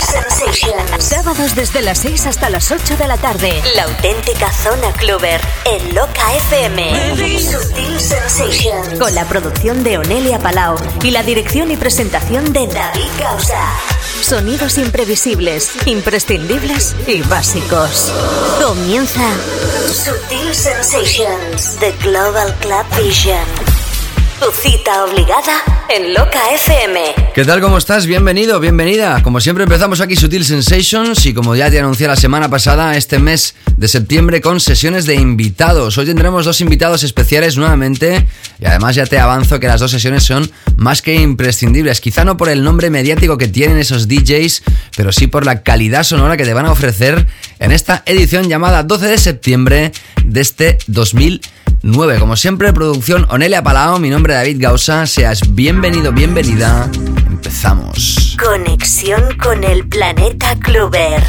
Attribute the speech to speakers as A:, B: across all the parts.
A: Sensations. Sábados desde las 6 hasta las 8 de la tarde. La auténtica zona cluber en Loca FM. Sutil Sensations. Con la producción de Onelia Palau y la dirección y presentación de David Causa. Sonidos imprevisibles, imprescindibles y básicos. Comienza Sutil Sensations, The Global Club Vision. Tu cita obligada en Loca FM.
B: ¿Qué tal? ¿Cómo estás? Bienvenido, bienvenida. Como siempre empezamos aquí Sutil Sensations y como ya te anuncié la semana pasada, este mes de septiembre con sesiones de invitados. Hoy tendremos dos invitados especiales nuevamente y además ya te avanzo que las dos sesiones son más que imprescindibles. Quizá no por el nombre mediático que tienen esos DJs, pero sí por la calidad sonora que te van a ofrecer en esta edición llamada 12 de septiembre de este 2020. 9. Como siempre, producción Onelia Palao, mi nombre es David Gausa, seas bienvenido, bienvenida. Empezamos.
A: Conexión con el planeta Clover.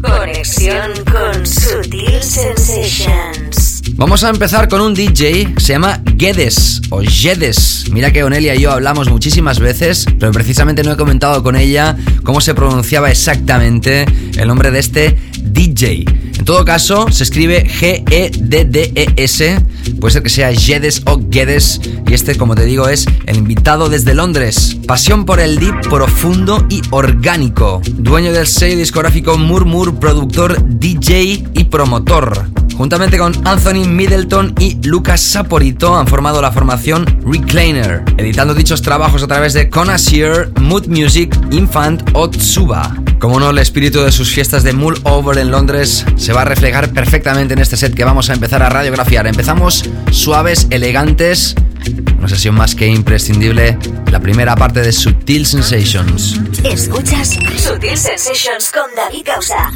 A: conexión con Sutil Sensations.
B: Vamos a empezar con un DJ, se llama Guedes o Jedes. Mira que Onelia y yo hablamos muchísimas veces, pero precisamente no he comentado con ella cómo se pronunciaba exactamente el nombre de este DJ. En todo caso, se escribe G-E-D-D-E-S. Puede ser que sea Jedes o Guedes. Y este, como te digo, es el invitado desde Londres. Pasión por el deep profundo y orgánico. Dueño del sello discográfico Murmur, productor, DJ y promotor. Juntamente con Anthony Middleton y Lucas Saporito han formado la formación Recliner, editando dichos trabajos a través de Conasier, Mood Music, Infant o Tsuba. Como no, el espíritu de sus fiestas de Mull Over en Londres se va a reflejar perfectamente en este set que vamos a empezar a radiografiar. Empezamos suaves, elegantes, una sesión más que imprescindible, la primera parte de Sutil Sensations.
A: Escuchas Sutil Sensations con David Causa.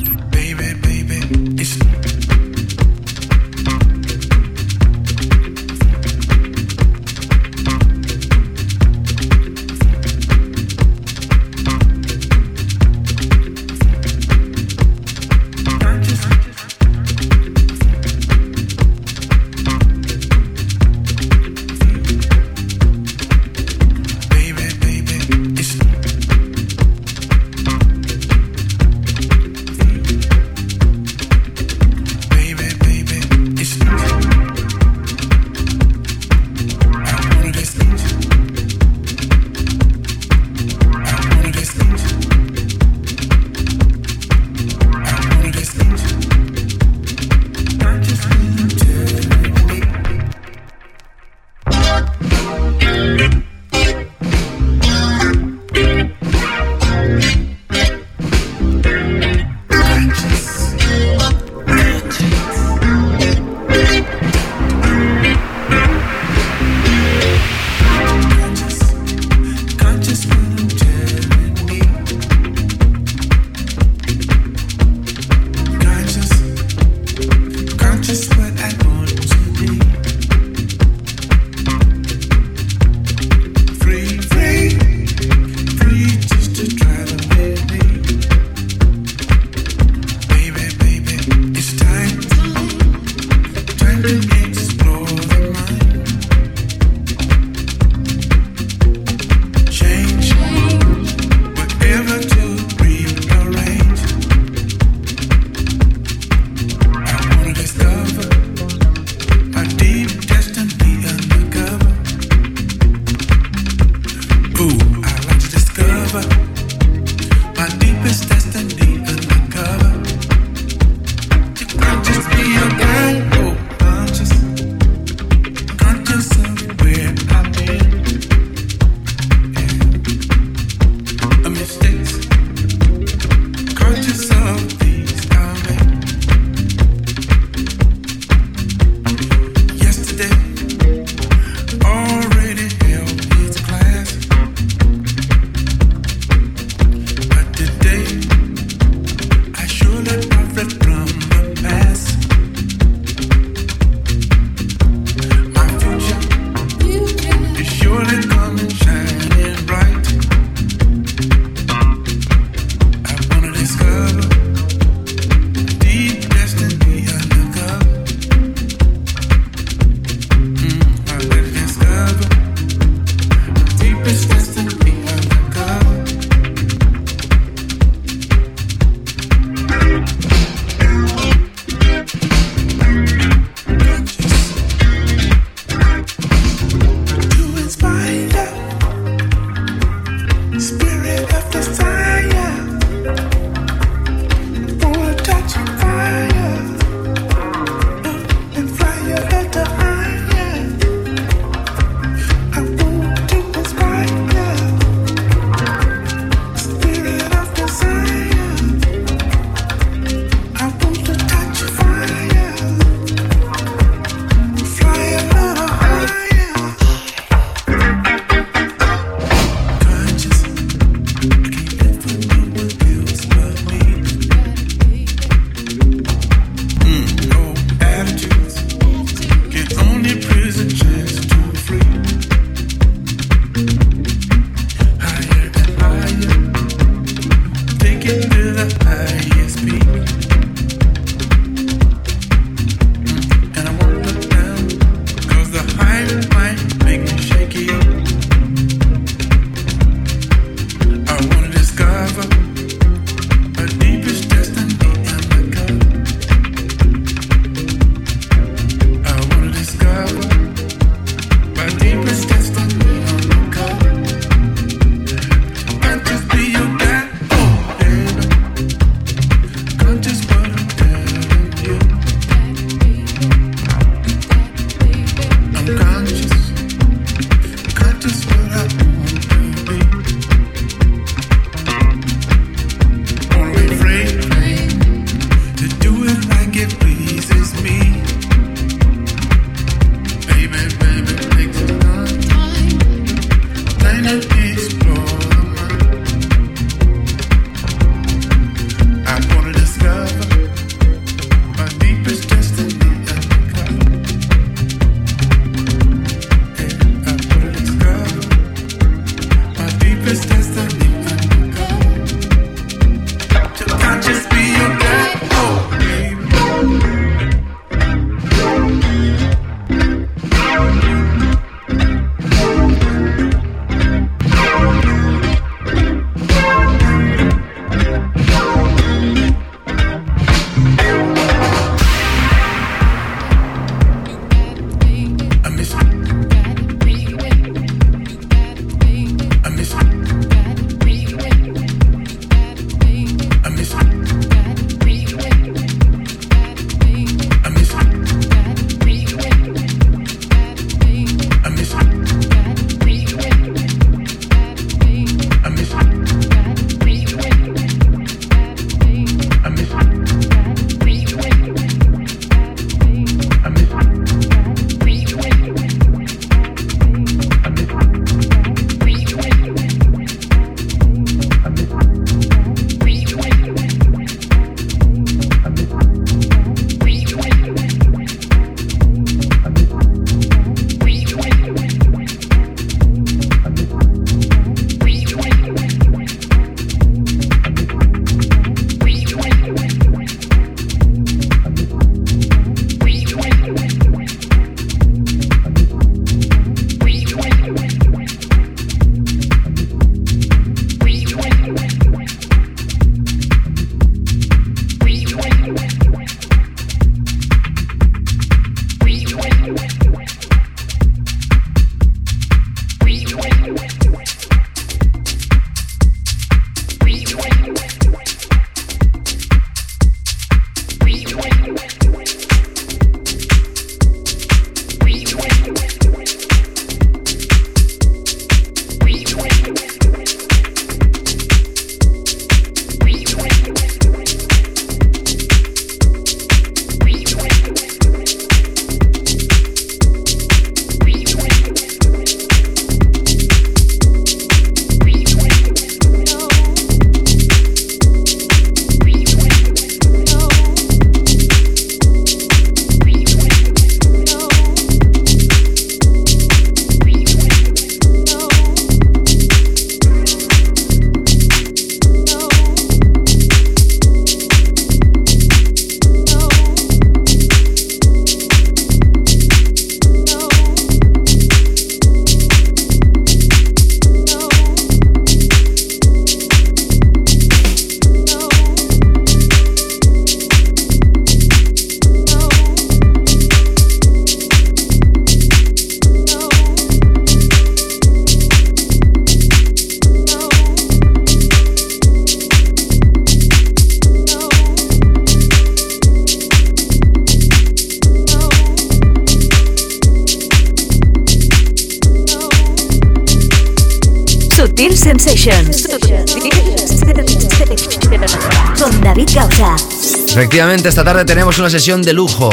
B: Esta tarde tenemos una sesión de lujo,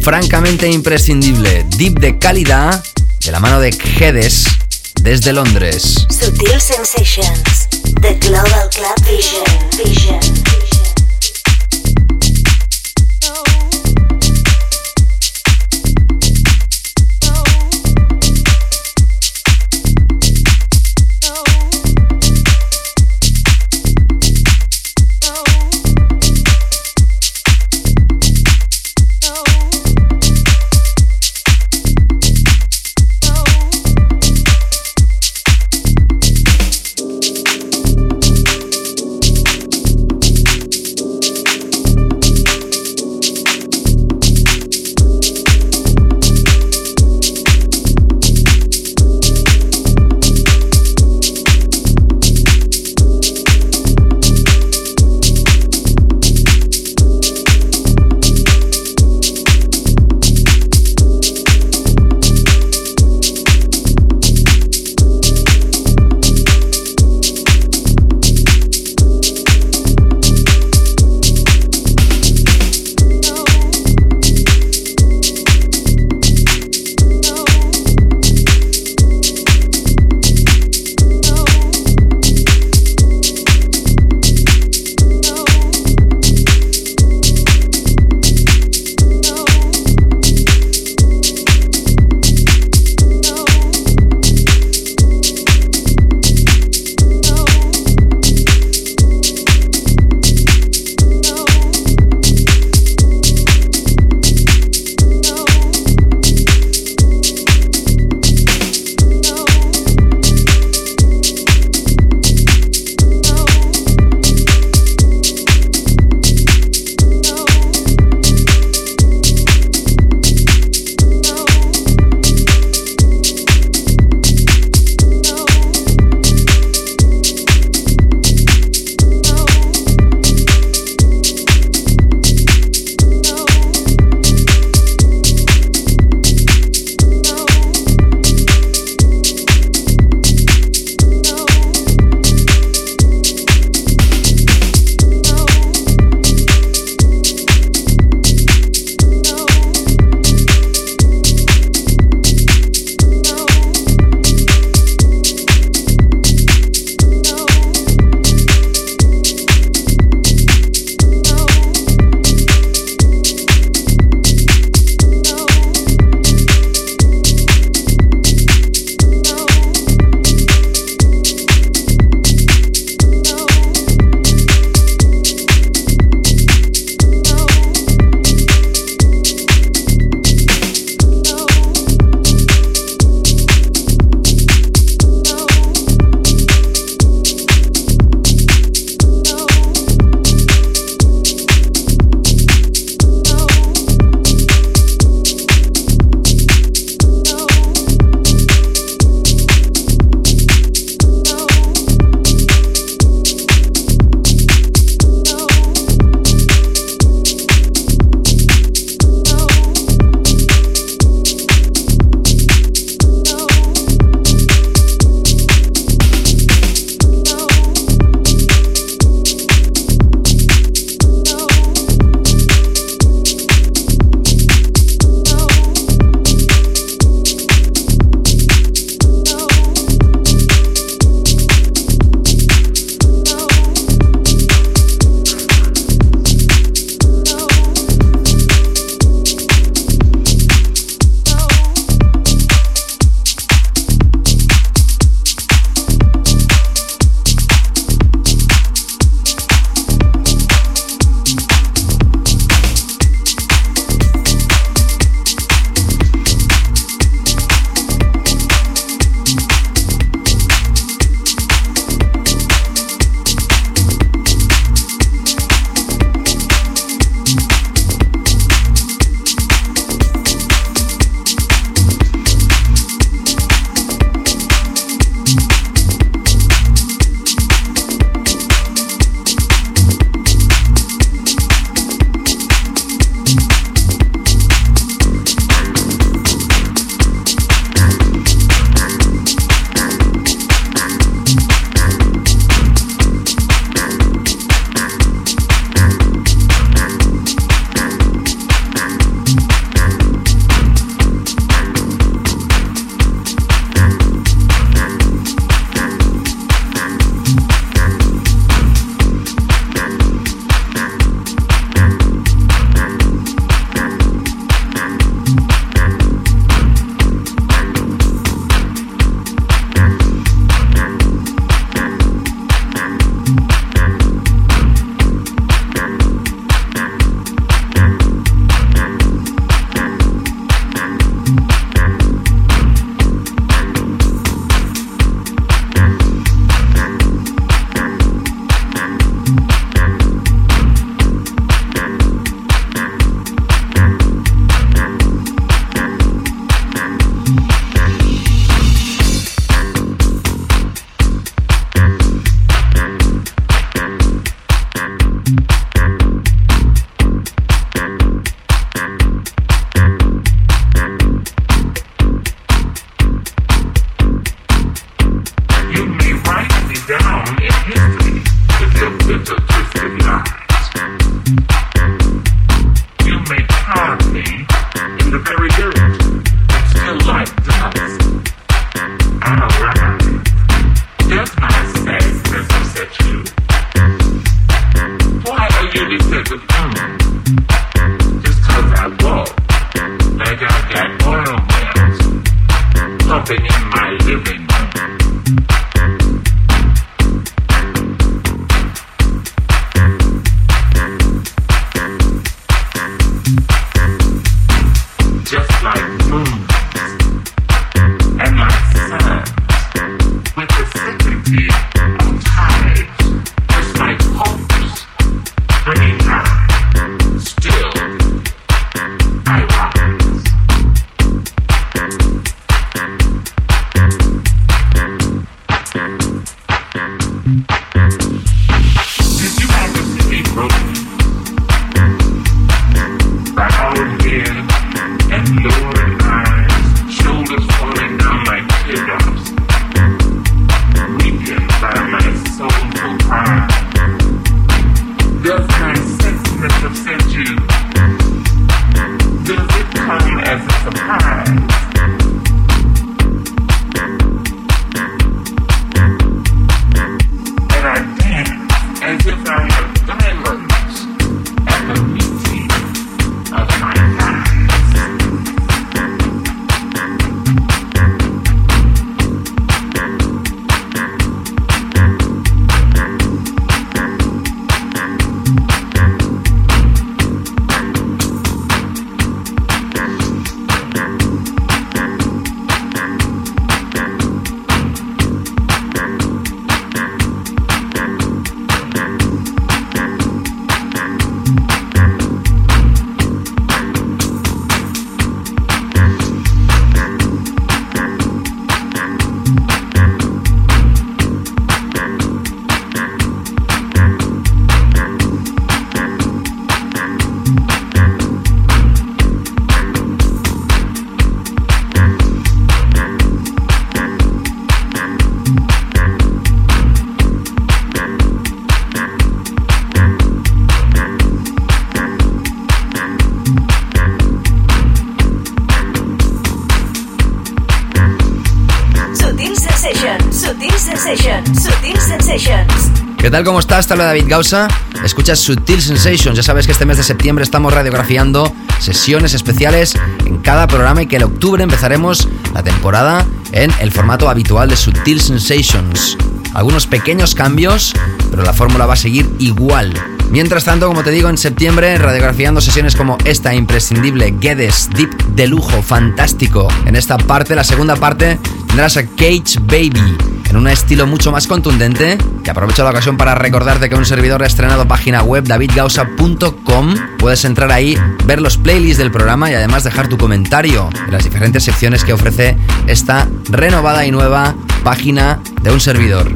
B: francamente imprescindible, deep de calidad, de la mano de Gedes, desde Londres.
A: Sensations, The Global Club Vision. Vision.
B: Tal? ¿Cómo estás? Te habla David Gausa. Escuchas Sutil Sensations. Ya sabes que este mes de septiembre estamos radiografiando sesiones especiales en cada programa y que en octubre empezaremos la temporada en el formato habitual de Sutil Sensations. Algunos pequeños cambios, pero la fórmula va a seguir igual. Mientras tanto, como te digo, en septiembre, radiografiando sesiones como esta imprescindible Guedes, Deep de lujo, fantástico. En esta parte, la segunda parte, tendrás a Cage Baby en un estilo mucho más contundente. Que aprovecho la ocasión para recordarte que un servidor ha estrenado página web davidgausa.com. Puedes entrar ahí, ver los playlists del programa y además dejar tu comentario en las diferentes secciones que ofrece esta renovada y nueva página de un servidor.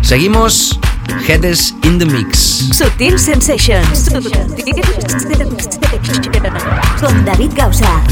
B: Seguimos. Heads in the Mix.
A: Sutil Sensations. Con David Gausa.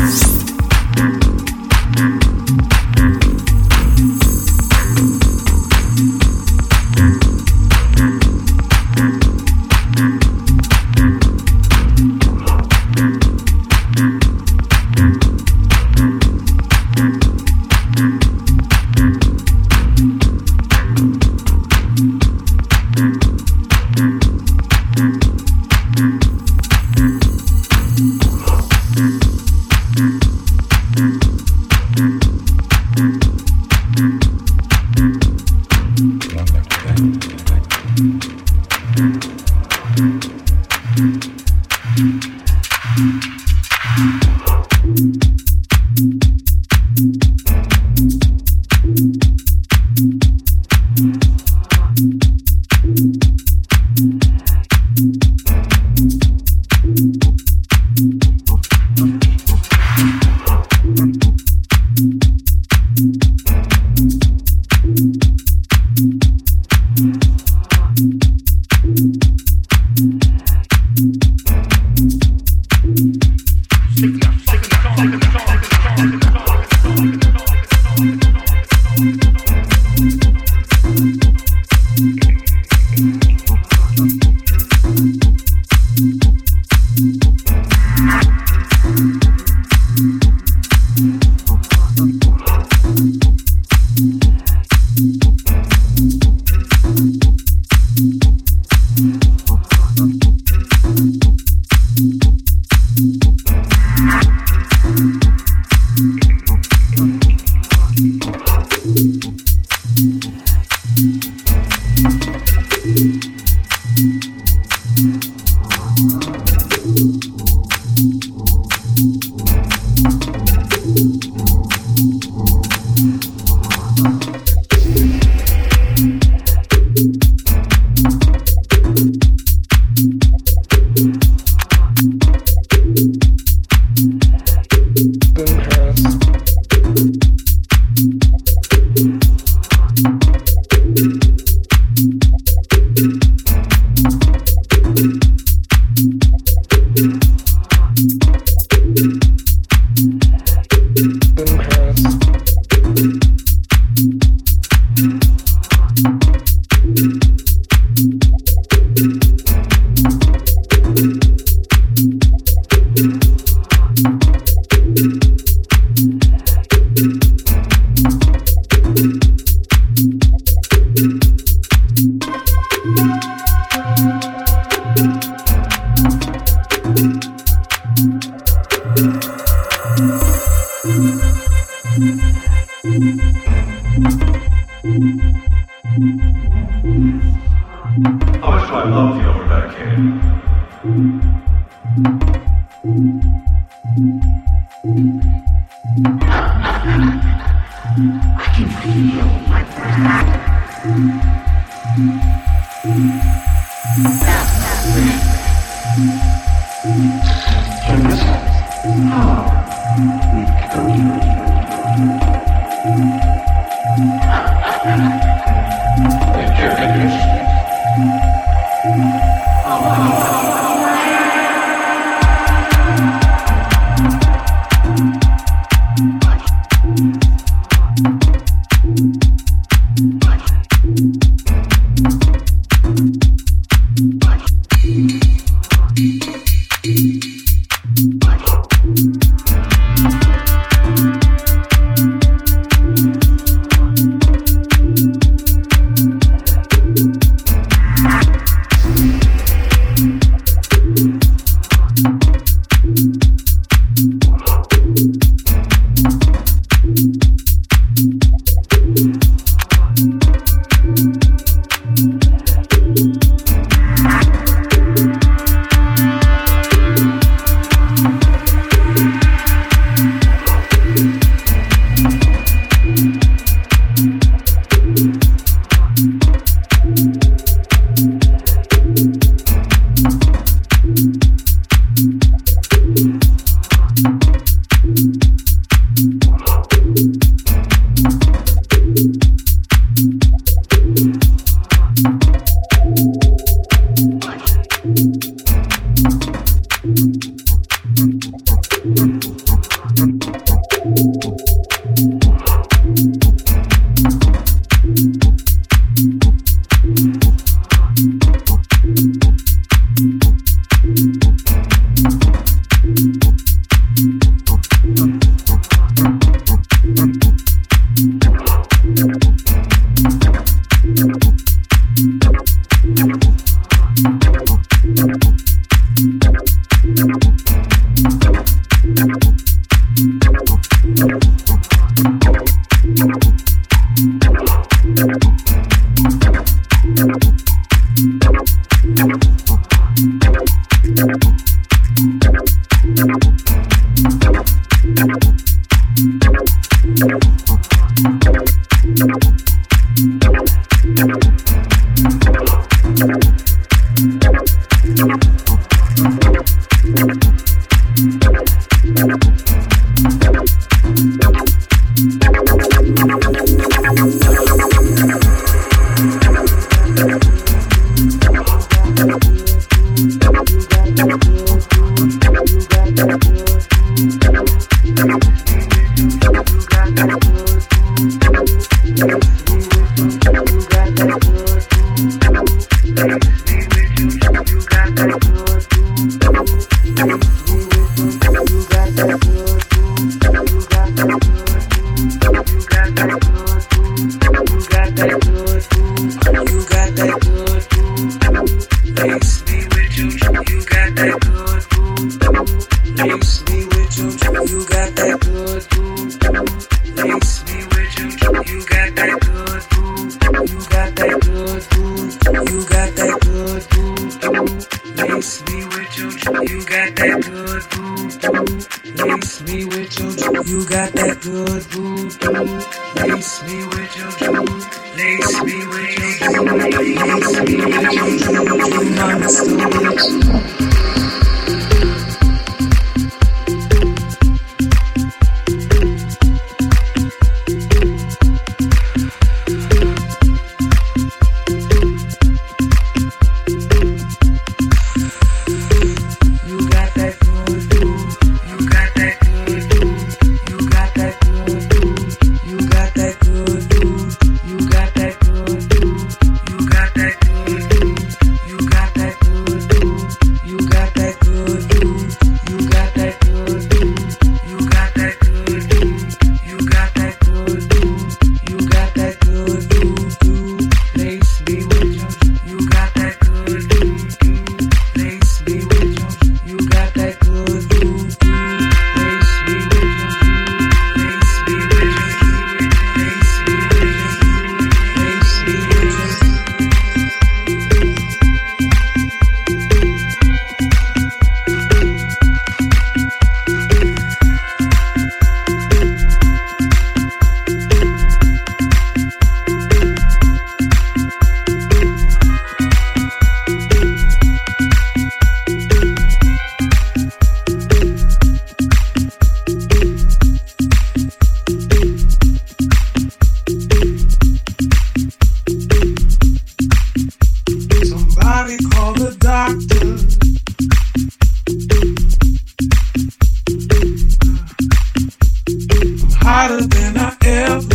A: hotter
C: than I ever.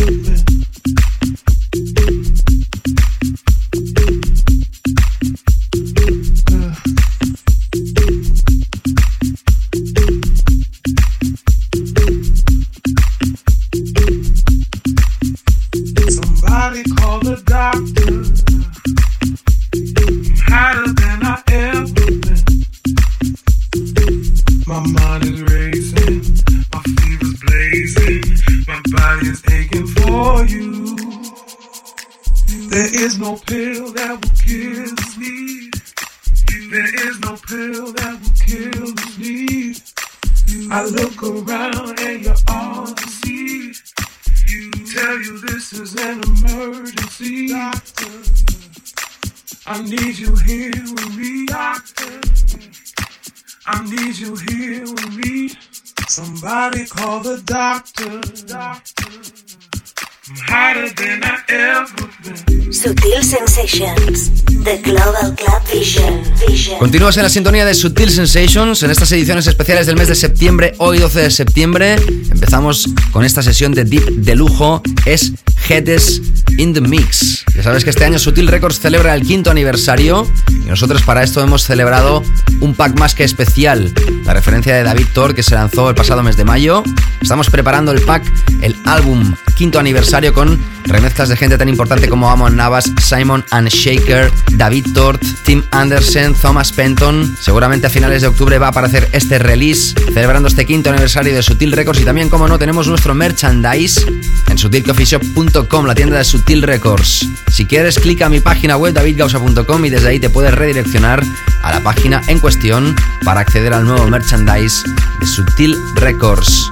B: Continúas en la sintonía de Sutil Sensations en estas ediciones especiales del mes de septiembre, hoy 12 de septiembre. Empezamos con esta sesión de Deep de lujo, es Heads in the Mix. Ya sabes que este año Sutil Records celebra el quinto aniversario y nosotros para esto hemos celebrado un pack más que especial, la referencia de David Thor que se lanzó el pasado mes de mayo. Estamos preparando el pack, el álbum quinto aniversario con remezclas de gente tan importante como Amon Navas, Simon and Shaker, David Tort, Tim Anderson, Thomas Penton. Seguramente a finales de octubre va a aparecer este release celebrando este quinto aniversario de Sutil Records y también, como no, tenemos nuestro merchandise en sutilcoffeeshop.com, la tienda de Sutil Records. Si quieres, clica a mi página web davidgausa.com y desde ahí te puedes redireccionar a la página en cuestión para acceder al nuevo merchandise de Sutil Records.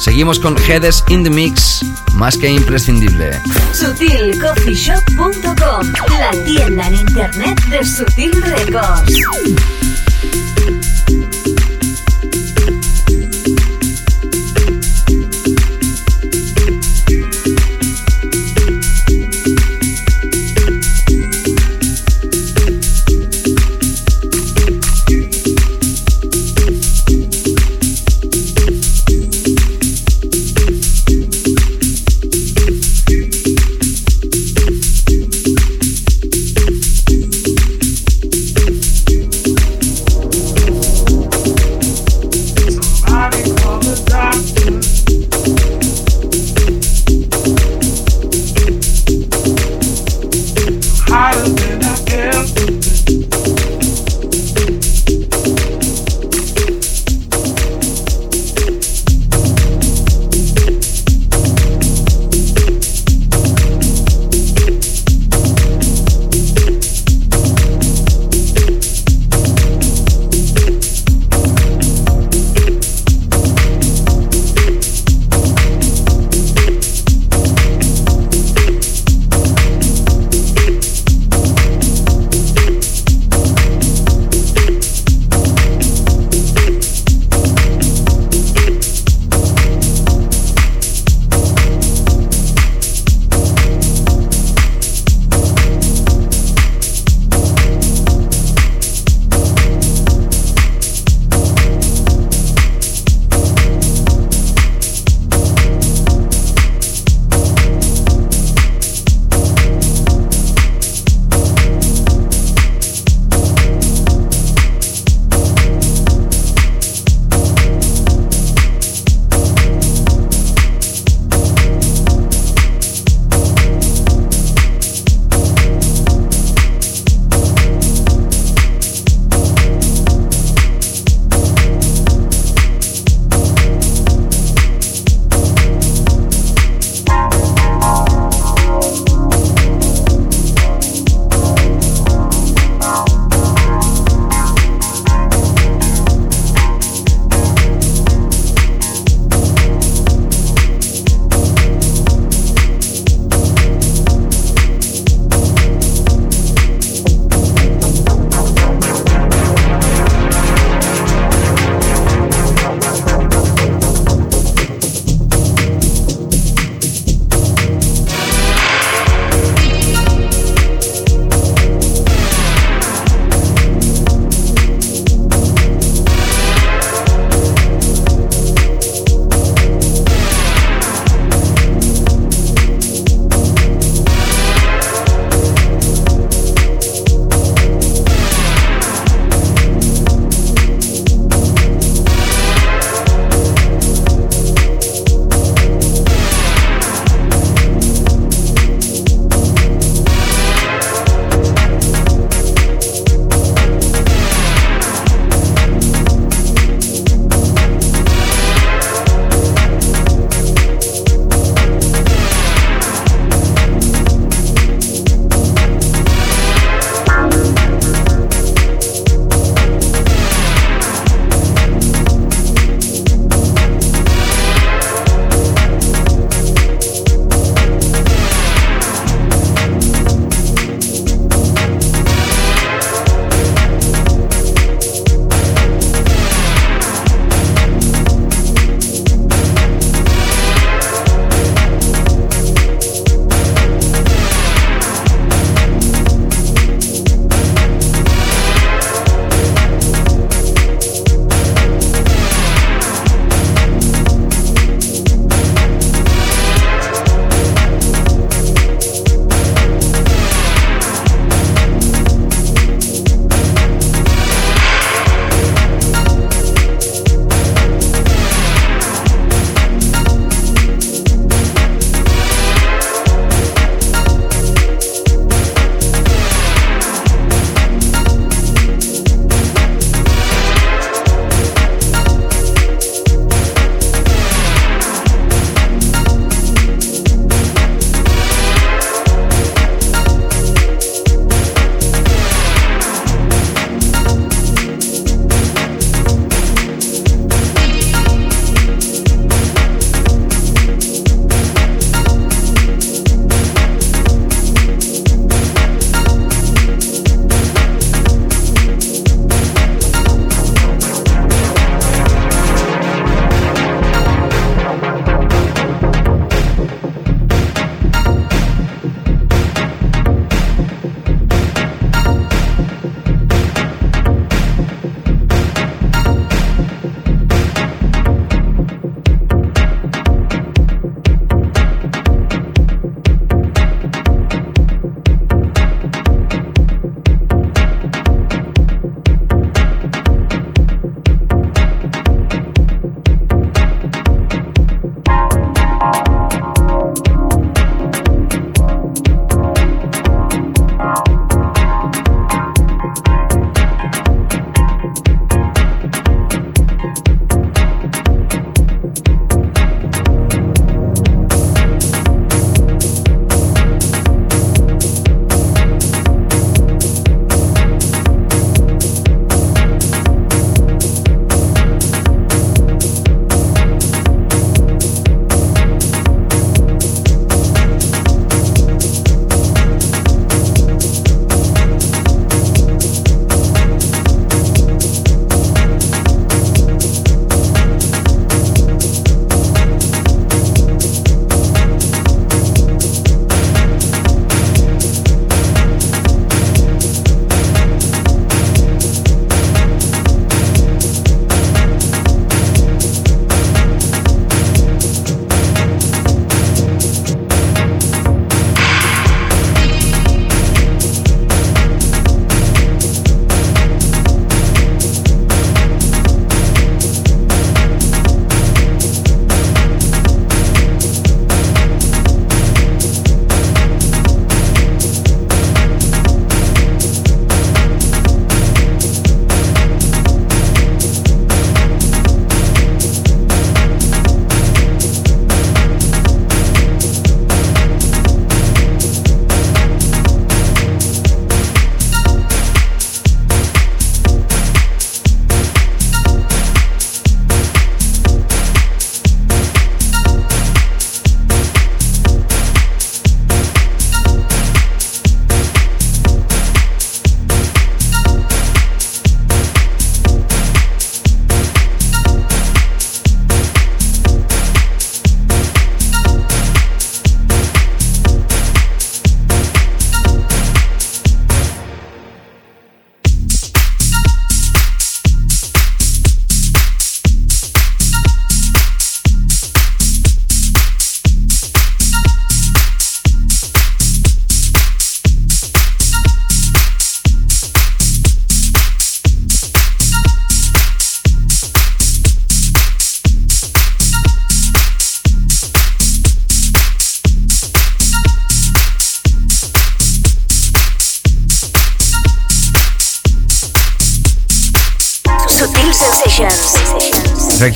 B: Seguimos con Heads in the Mix, más que imprescindible.
A: SutilCoffeeShop.com, la tienda en internet de Sutil Records.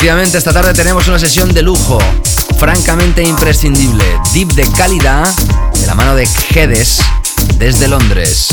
B: Efectivamente, esta tarde tenemos una sesión de lujo, francamente imprescindible, deep de calidad, de la mano de Gedes, desde Londres.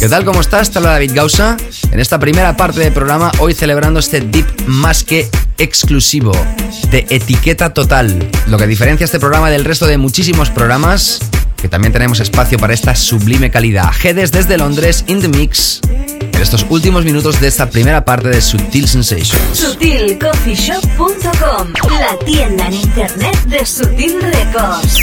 B: ¿Qué tal? ¿Cómo estás? Te habla David Gausa. En esta primera parte del programa, hoy celebrando este Deep más que exclusivo de etiqueta total. Lo que diferencia este programa del resto de muchísimos programas, que también tenemos espacio para esta sublime calidad. Gedes desde Londres, in the mix, en estos últimos minutos de esta primera parte de Sutil Sensations.
A: SutilCoffeeShop.com, la tienda en internet de Sutil Records.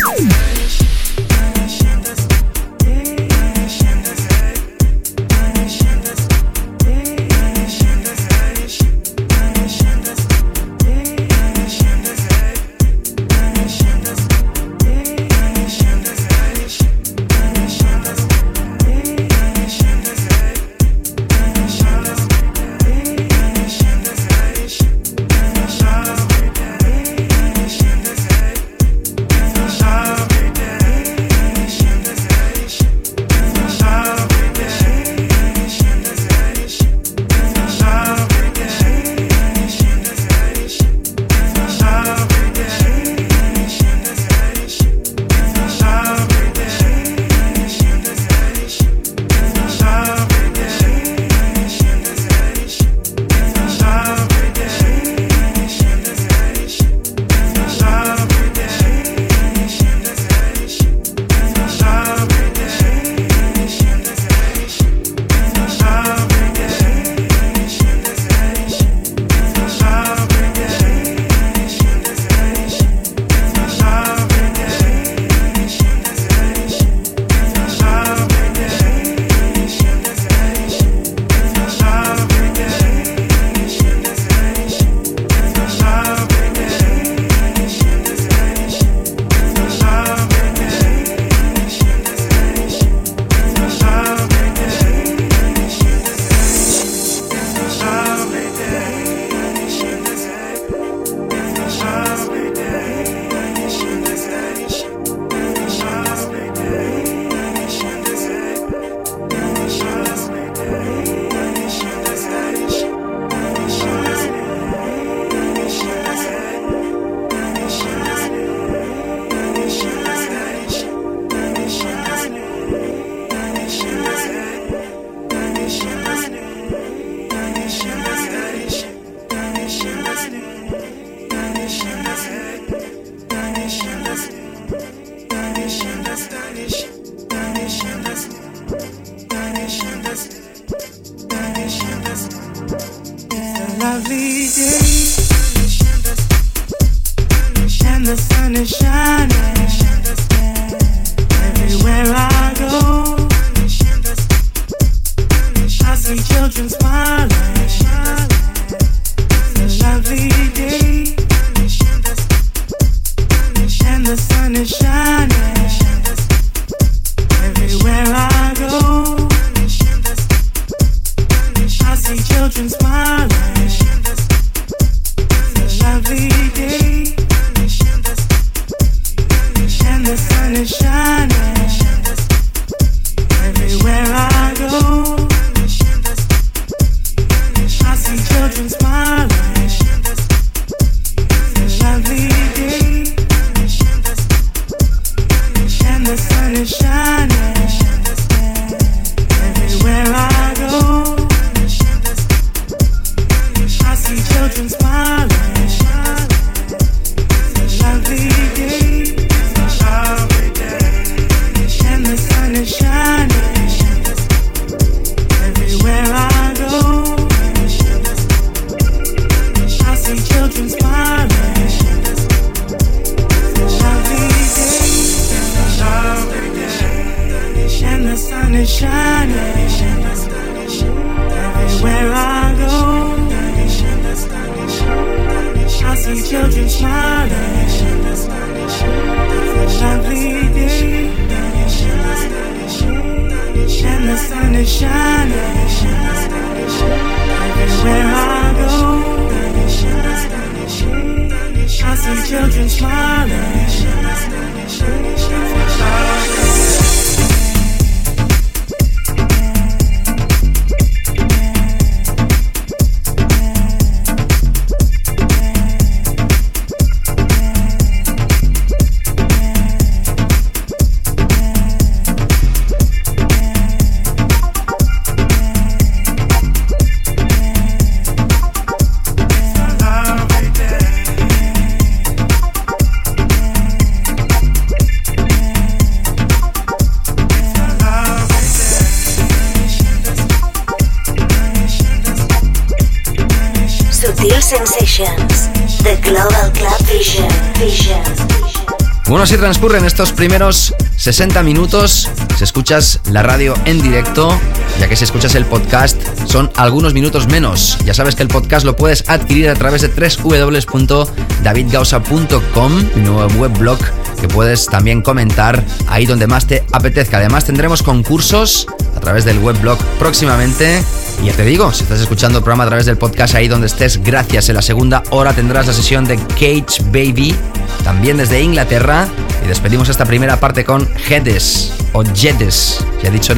B: Transcurren estos primeros 60 minutos. Si escuchas la radio en directo, ya que si escuchas el podcast, son algunos minutos menos. Ya sabes que el podcast lo puedes adquirir a través de www.davidgausa.com, mi nuevo webblog que puedes también comentar ahí donde más te apetezca. Además tendremos concursos a través del weblog próximamente. Y ya te digo, si estás escuchando el programa a través del podcast ahí donde estés, gracias. En la segunda hora tendrás la sesión de Cage Baby, también desde Inglaterra. Y despedimos esta primera parte con Jedes o Jedes. Ya he dicho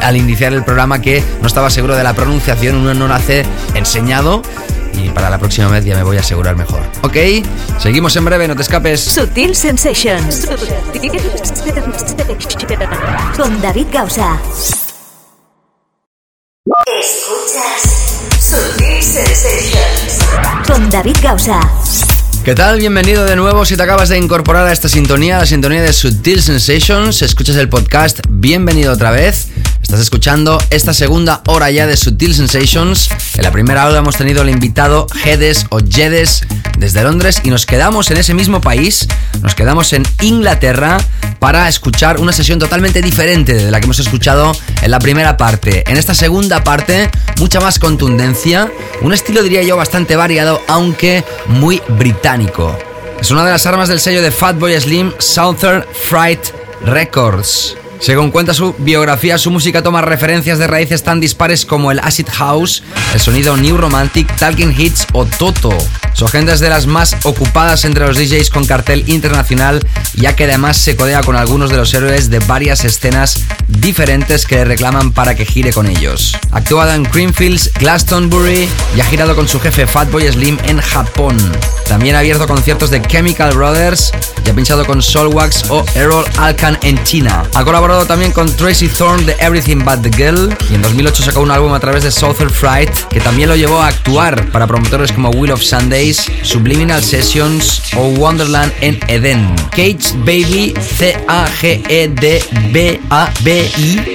B: al iniciar el programa que no estaba seguro de la pronunciación, uno no nace enseñado y para la próxima vez ya me voy a asegurar mejor. ¿Ok? Seguimos en breve, no te escapes.
A: Sutil Sensations. Con David Gausa. Escuchas Sutil Sensations. Con David Gausa.
B: ¿Qué tal? Bienvenido de nuevo. Si te acabas de incorporar a esta sintonía, la sintonía de Sutil Sensations, escuchas el podcast, bienvenido otra vez. Estás escuchando esta segunda hora ya de Sutil Sensations. En la primera hora hemos tenido el invitado Jedes o Jedes desde Londres y nos quedamos en ese mismo país, nos quedamos en Inglaterra para escuchar una sesión totalmente diferente de la que hemos escuchado en la primera parte. En esta segunda parte, mucha más contundencia, un estilo diría yo bastante variado, aunque muy británico. Es una de las armas del sello de Fatboy Slim, Southern Fright Records. Según cuenta su biografía, su música toma referencias de raíces tan dispares como el acid house, el sonido new romantic, talking hits o toto. Su agenda es de las más ocupadas entre los DJs con cartel internacional, ya que además se codea con algunos de los héroes de varias escenas diferentes que le reclaman para que gire con ellos. Ha actuado en Creamfields, Glastonbury y ha girado con su jefe Fatboy Slim en Japón. También ha abierto conciertos de Chemical Brothers y ha pinchado con Solwax o Errol Alkan en China. Ha colaborado también con Tracy Thorne de Everything But the Girl y en 2008 sacó un álbum a través de Southern Fright que también lo llevó a actuar para promotores como Will of Sunday Subliminal Sessions o Wonderland en Eden. Cage Baby, C-A-G-E-D-B-A-B-I,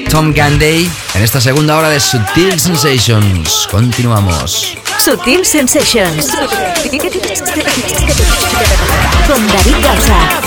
B: Tom Ganday, en esta segunda hora de Sutil Sensations. Continuamos.
A: Sutil Sensations. Con David Gausa.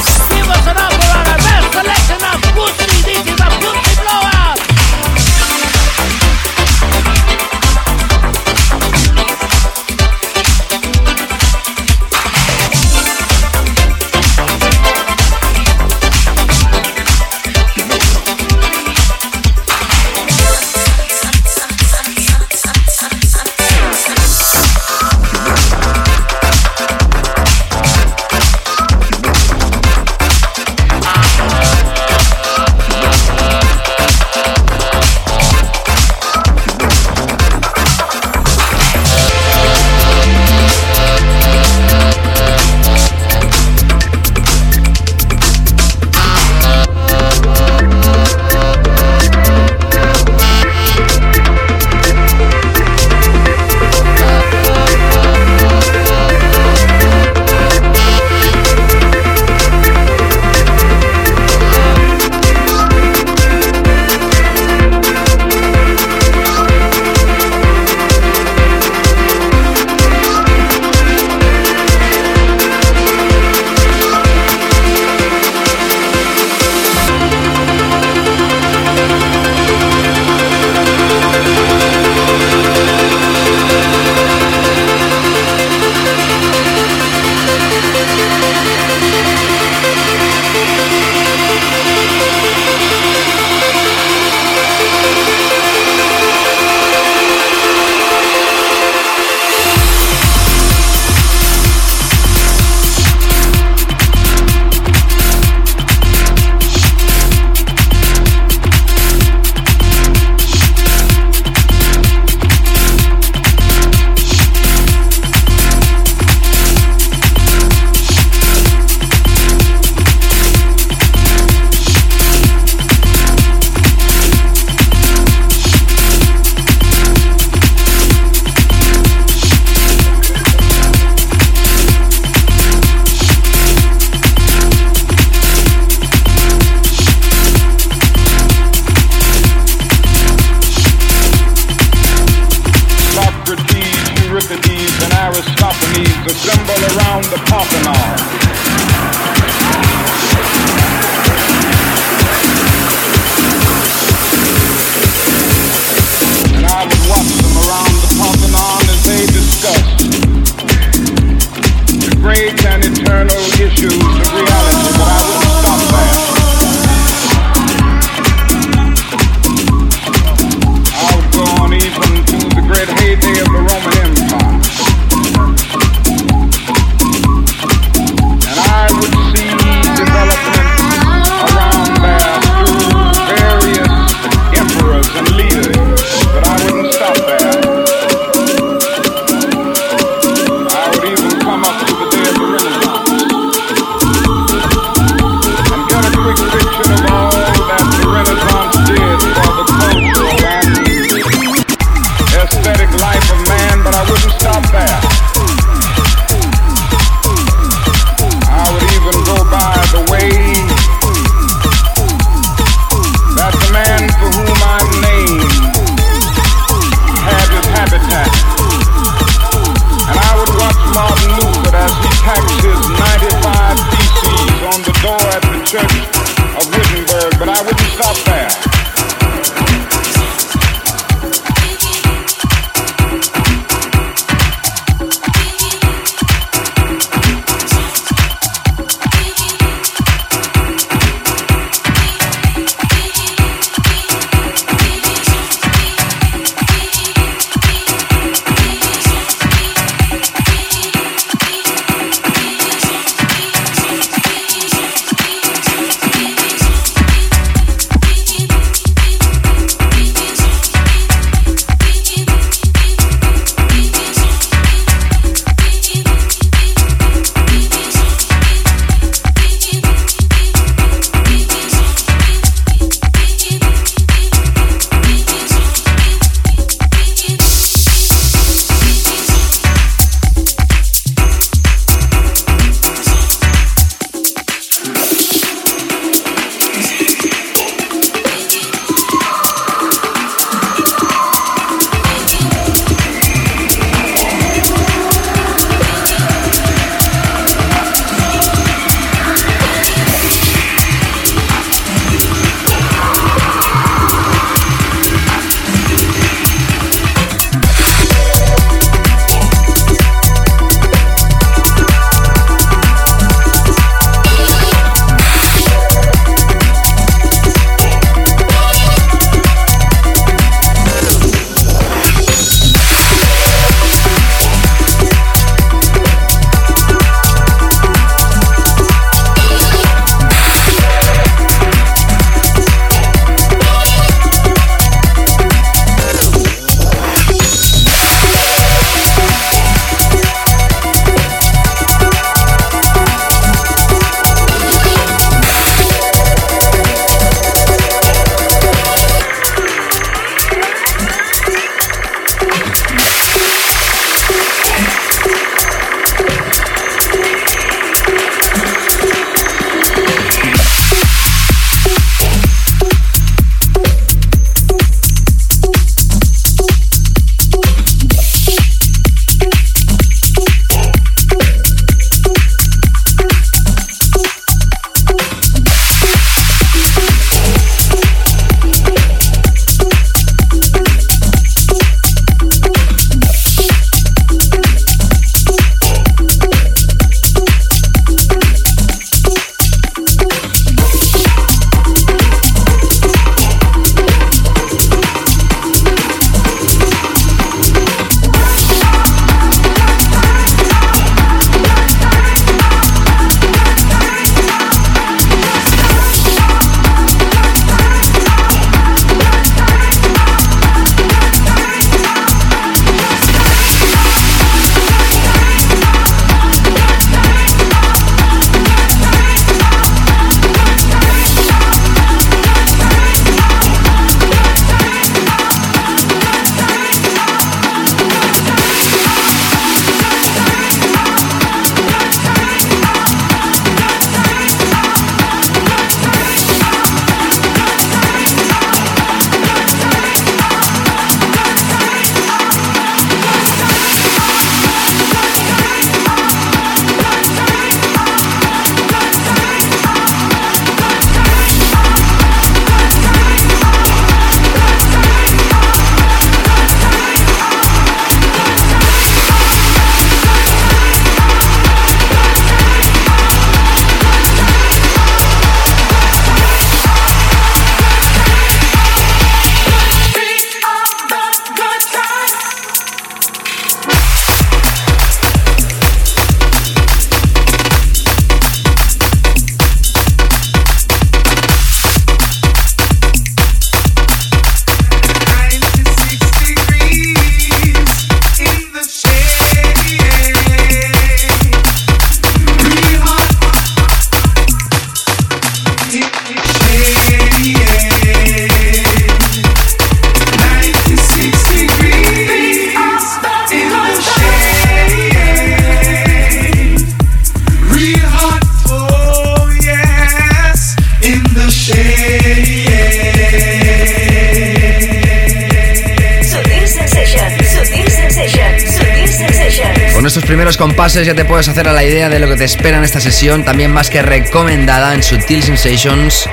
B: Primeros compases ya te puedes hacer a la idea de lo que te espera en esta sesión, también más que recomendada en Sutil Sensations.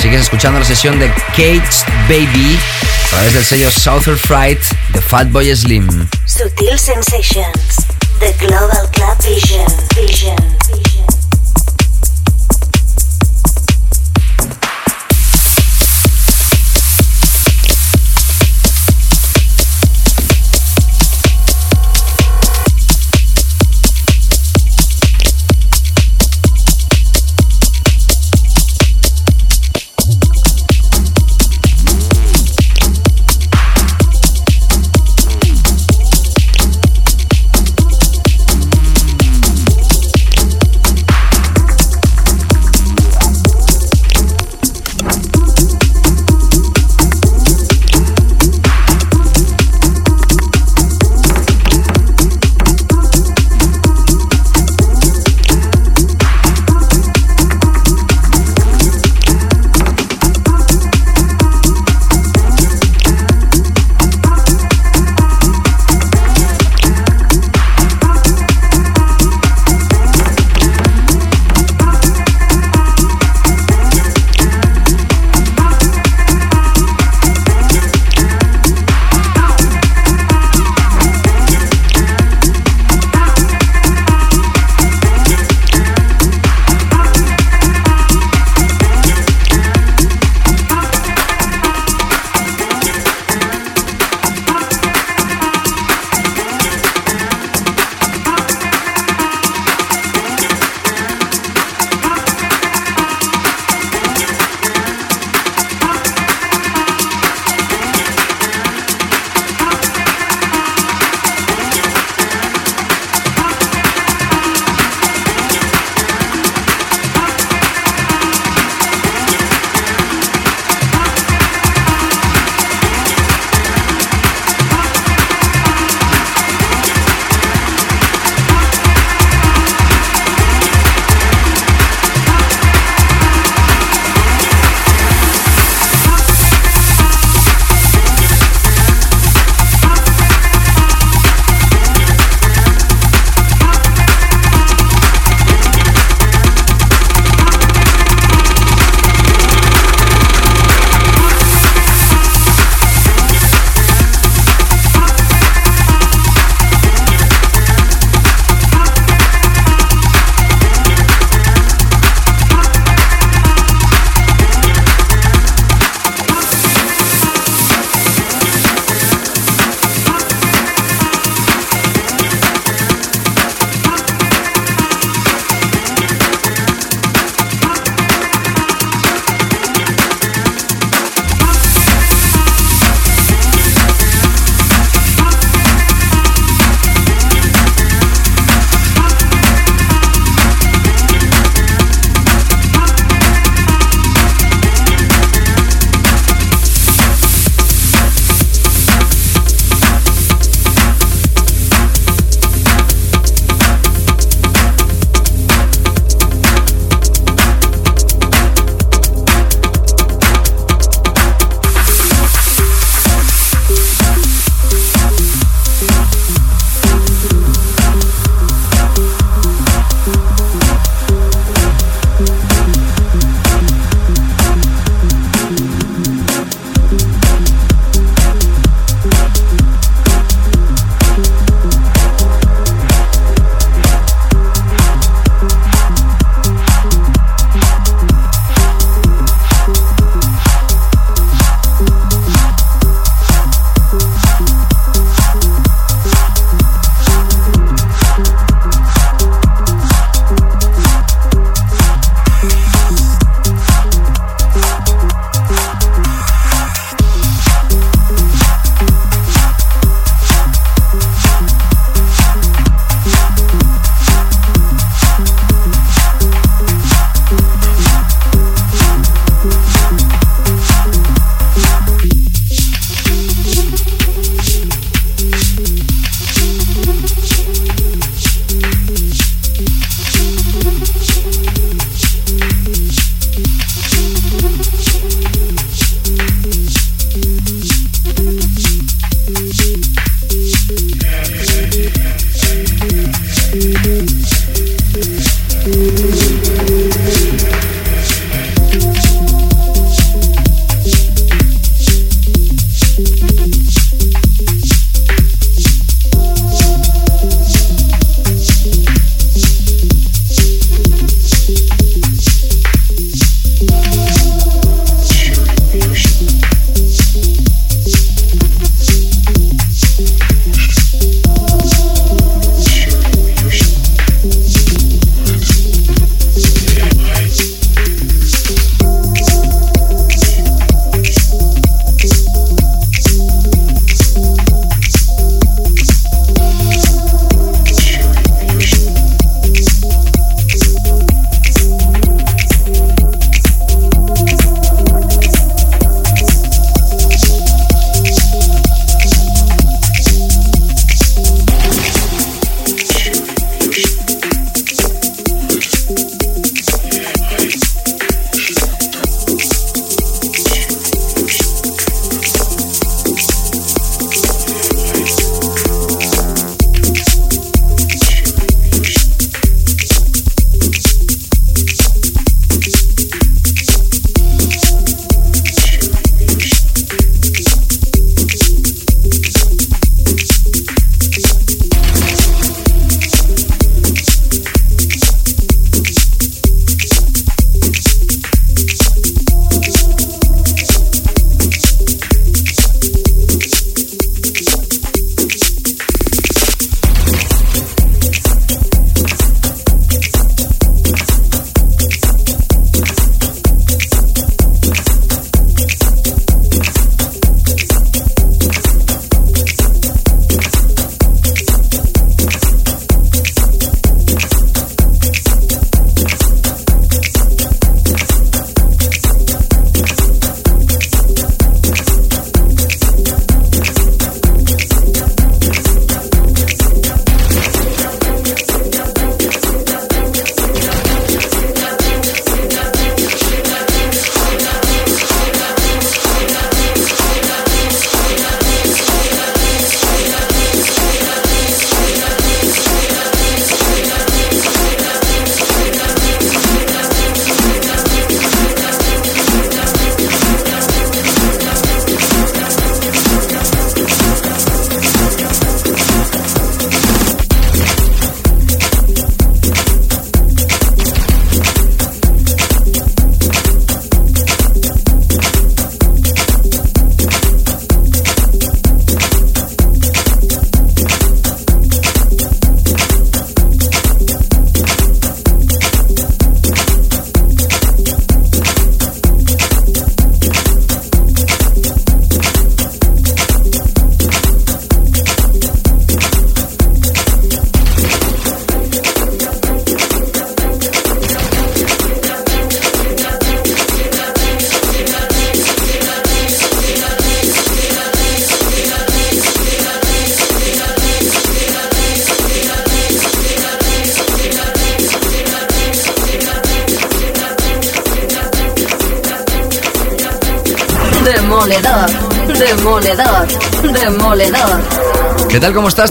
B: Sigues escuchando la sesión de Kate Baby a través del sello Southern Fright de Fatboy Slim.
A: Sutil Sensations, The Global Club Vision. Vision.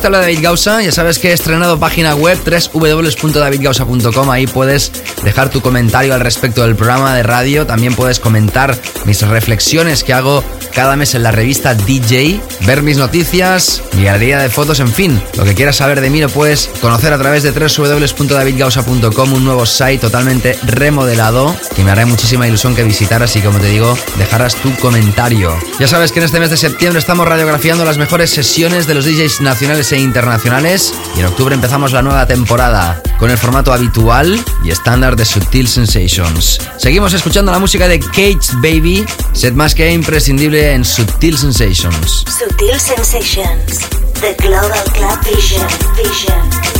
B: Te habla David Gausa. Ya sabes que he estrenado página web www.davidgausa.com. Ahí puedes dejar tu comentario al respecto del programa de radio. También puedes comentar mis reflexiones que hago cada mes en la revista DJ, ver mis noticias, mi galería de fotos, en fin. Lo que quieras saber de mí lo puedes conocer a través de www.davidgausa.com, un nuevo site totalmente remodelado que me hará muchísima ilusión que visitaras y como te digo, dejaras tu comentario. Ya sabes que en este mes de septiembre estamos radiografiando las mejores sesiones de los DJs nacionales e internacionales y en octubre empezamos la nueva temporada con el formato habitual y estándar de Sutil Sensations. Seguimos escuchando la música de Cage Baby, set más que imprescindible en Sutil Sensations.
D: Sutil Sensations, The Global Club Vision. Vision.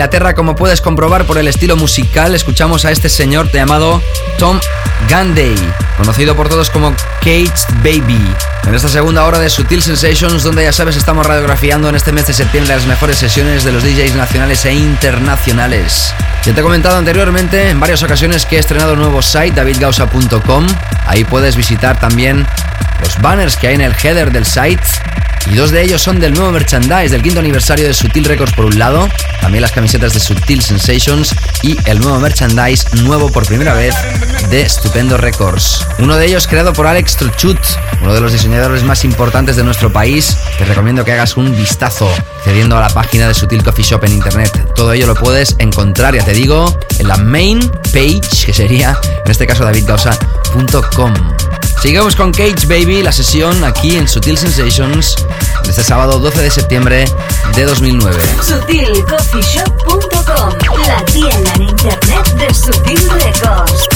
B: Inglaterra, como puedes comprobar por el estilo musical, escuchamos a este señor llamado Tom Ganday, conocido por todos como Caged Baby. En esta segunda hora de Sutil Sensations, donde ya sabes estamos radiografiando en este mes de septiembre las mejores sesiones de los DJs nacionales e internacionales. Ya te he comentado anteriormente en varias ocasiones que he estrenado un nuevo site, davidgausa.com. Ahí puedes visitar también los banners que hay en el header del site y dos de ellos son del nuevo merchandise del quinto aniversario de Sutil Records por un lado, también las camisetas de Sutil Sensations y el nuevo merchandise nuevo por primera vez de Stupendo Records. Uno de ellos creado por Alex Truchut, uno de los diseñadores más importantes de nuestro país. Te recomiendo que hagas un vistazo cediendo a la página de Sutil Coffee Shop en internet. Todo ello lo puedes encontrar, ya te digo, en la main page, que sería en este caso davidgausa.com. Sigamos con Cage Baby, la sesión aquí en Sutil Sensations este sábado 12 de septiembre de 2009.
A: SutilCoffeeShop.com, la tienda en internet de Sutil Records.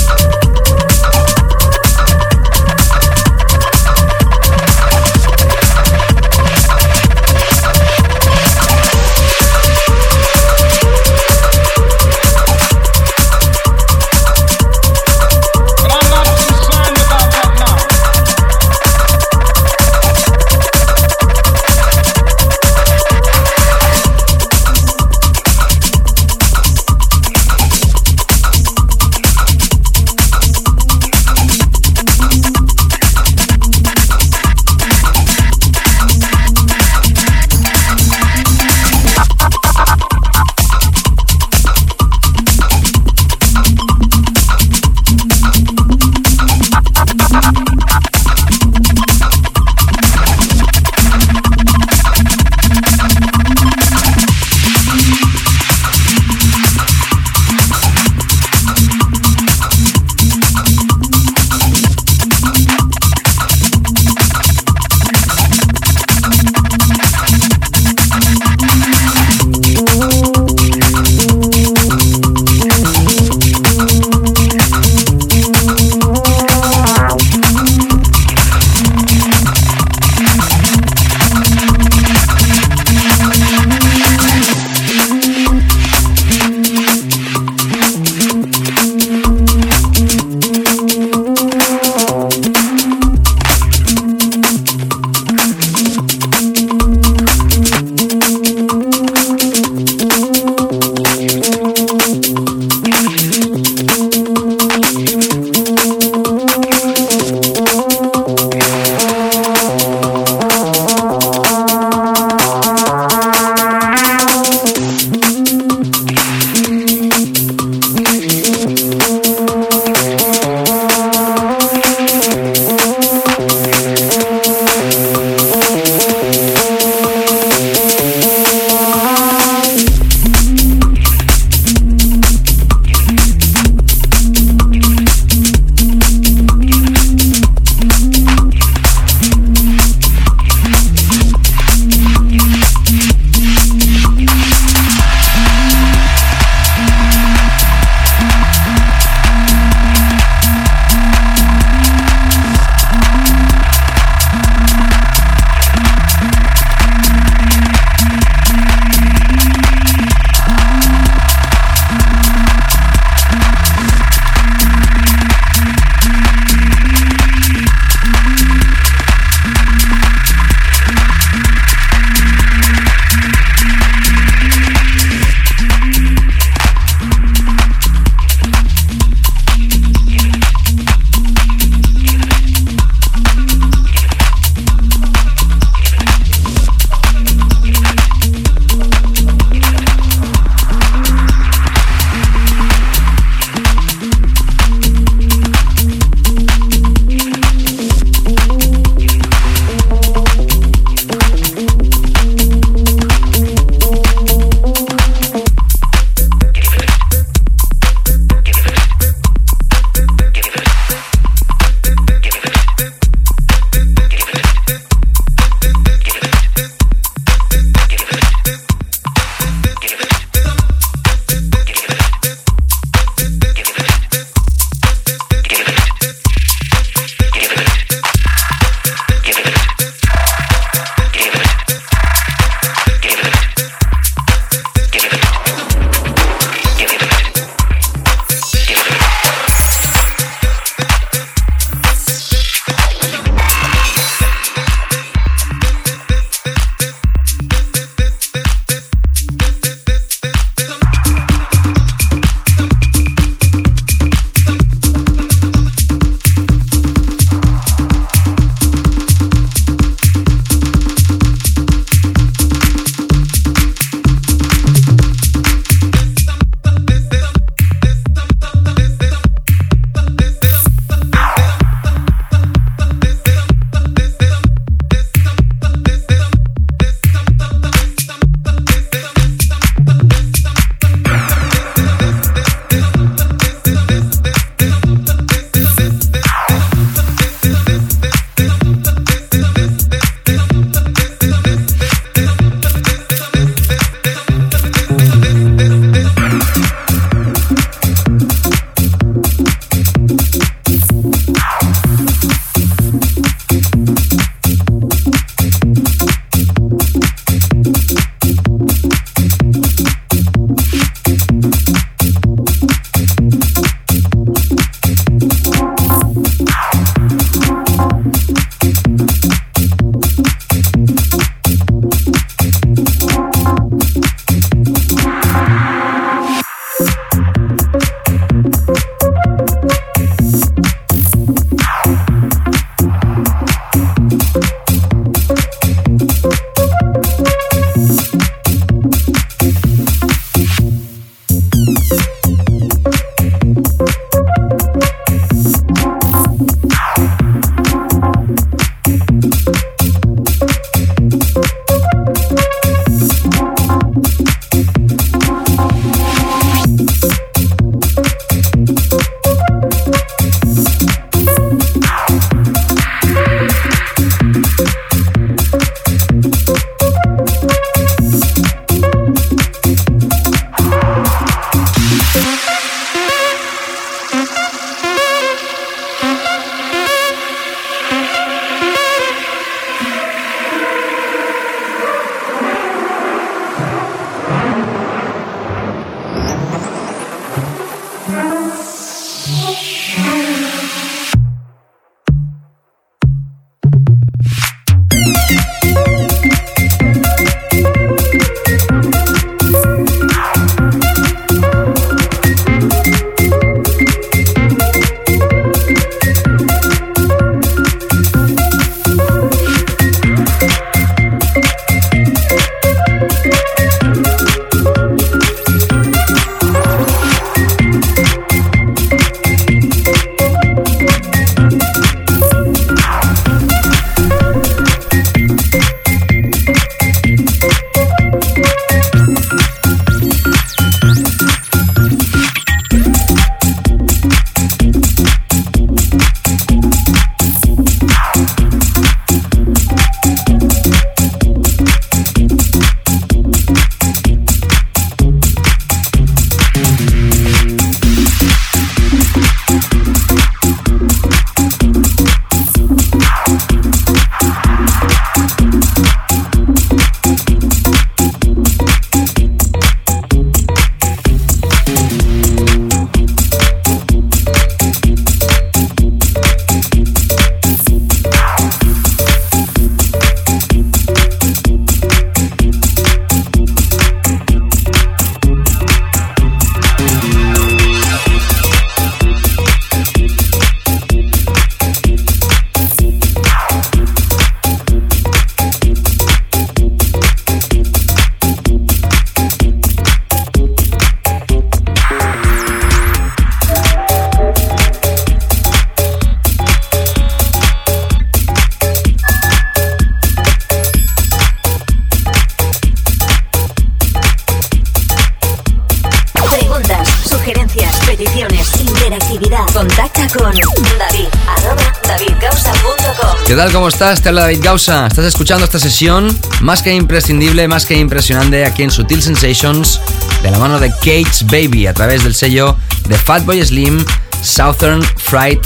B: Estás? Te habla David Gausa. Estás escuchando esta sesión más que imprescindible, más que impresionante aquí en Sutil Sensations de la mano de Kate's Baby a través del sello de Fatboy Slim Southern Fright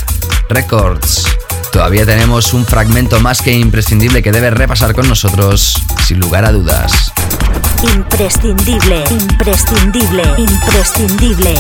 B: Records. Todavía tenemos un fragmento más que imprescindible que debes repasar con nosotros, sin lugar a dudas.
E: Imprescindible, imprescindible, imprescindible.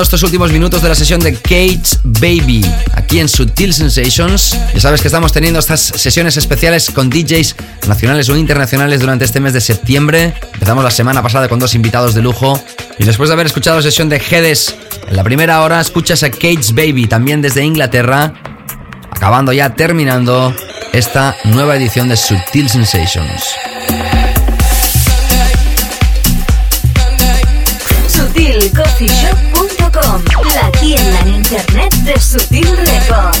B: Estos últimos minutos de la sesión de Kate Baby, aquí en Sutil Sensations. Ya sabes que estamos teniendo estas sesiones especiales con DJs nacionales o internacionales durante este mes de septiembre. Empezamos la semana pasada con dos invitados de lujo. Y después de haber escuchado la sesión de Hedes en la primera hora, escuchas a Kate's Baby, también desde Inglaterra, acabando ya, terminando esta nueva edición de Sutil Sensations.
A: SutilCoffeeShop.com, la tienda en internet de Sutil Records.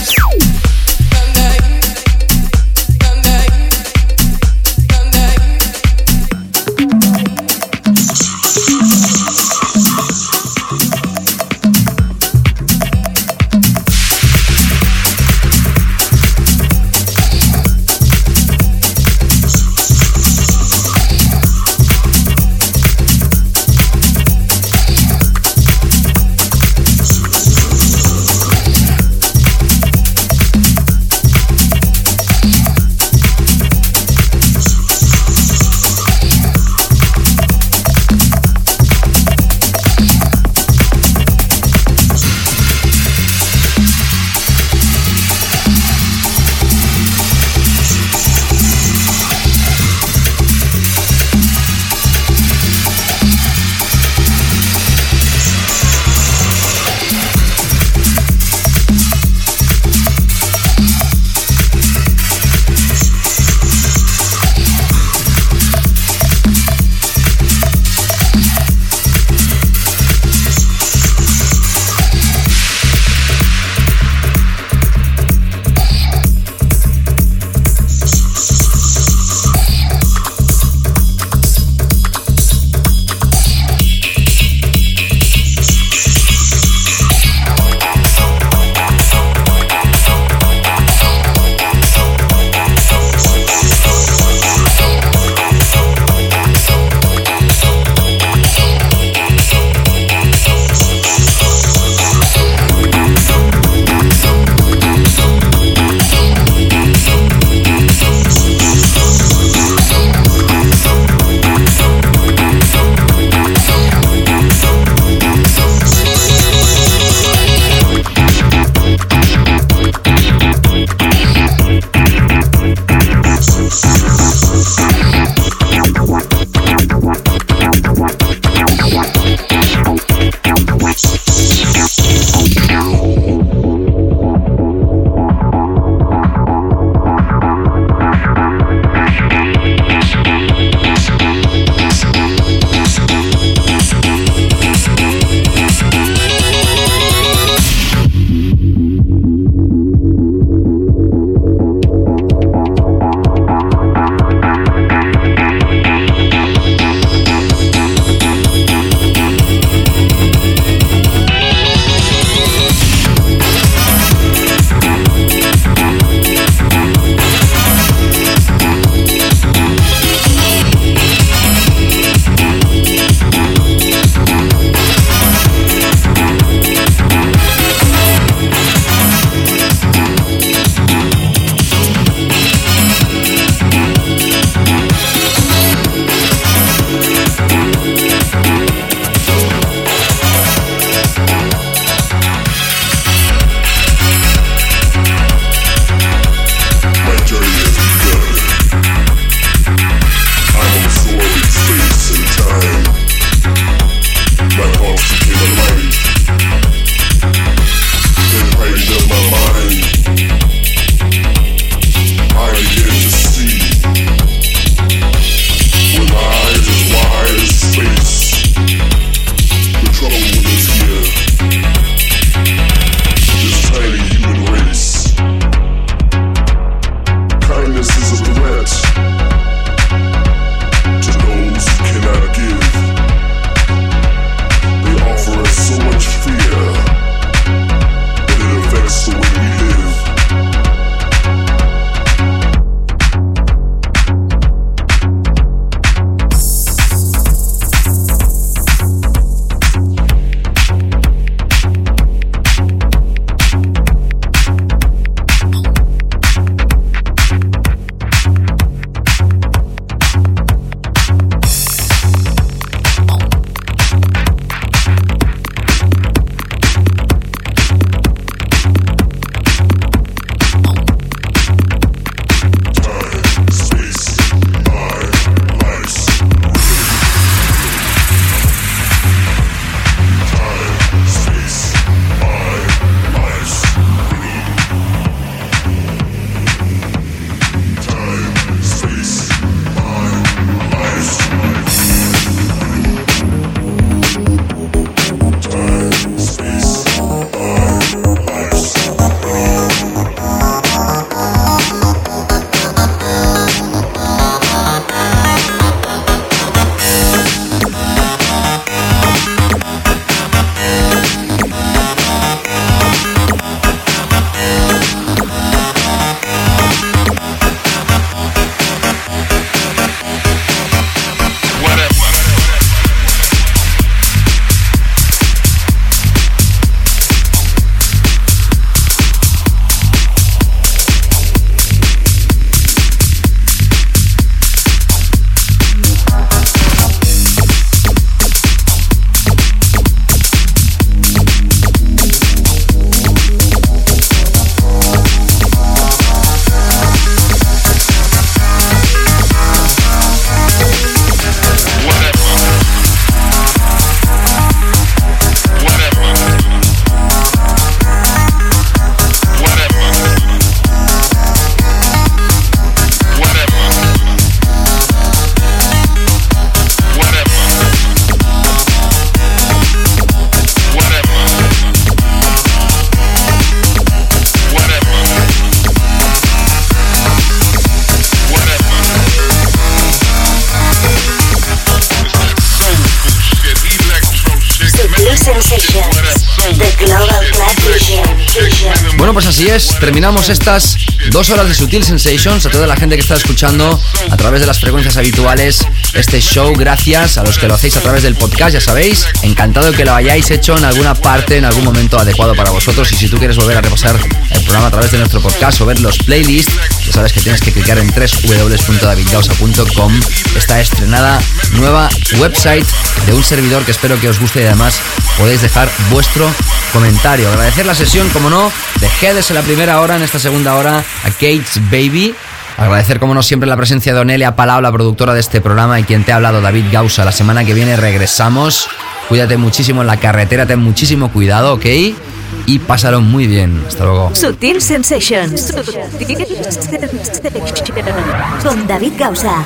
B: Así es, terminamos estas dos horas de Sutil Sensations a toda la gente que está escuchando a través de las frecuencias habituales este show. Gracias a los que lo hacéis a través del podcast, ya sabéis. Encantado de que lo hayáis hecho en alguna parte, en algún momento adecuado para vosotros. Y si tú quieres volver a repasar el programa a través de nuestro podcast o ver los playlists, ya sabes que tienes que clicar en www.davidgausa.com. Está estrenada nueva website de un servidor que espero que os guste y además podéis dejar vuestro comentario. Agradecer la sesión, como no, Hedes en la primera hora, en esta segunda hora a Kate's Baby. Agradecer, como no, siempre la presencia de Onelia Palau, la productora de este programa, y quien te ha hablado, David Gausa. La semana que viene regresamos. Cuídate muchísimo en la carretera, ten muchísimo cuidado, ¿ok? Y pásalo muy bien. Hasta luego.
A: Sutil Sensations. Con David Gausa.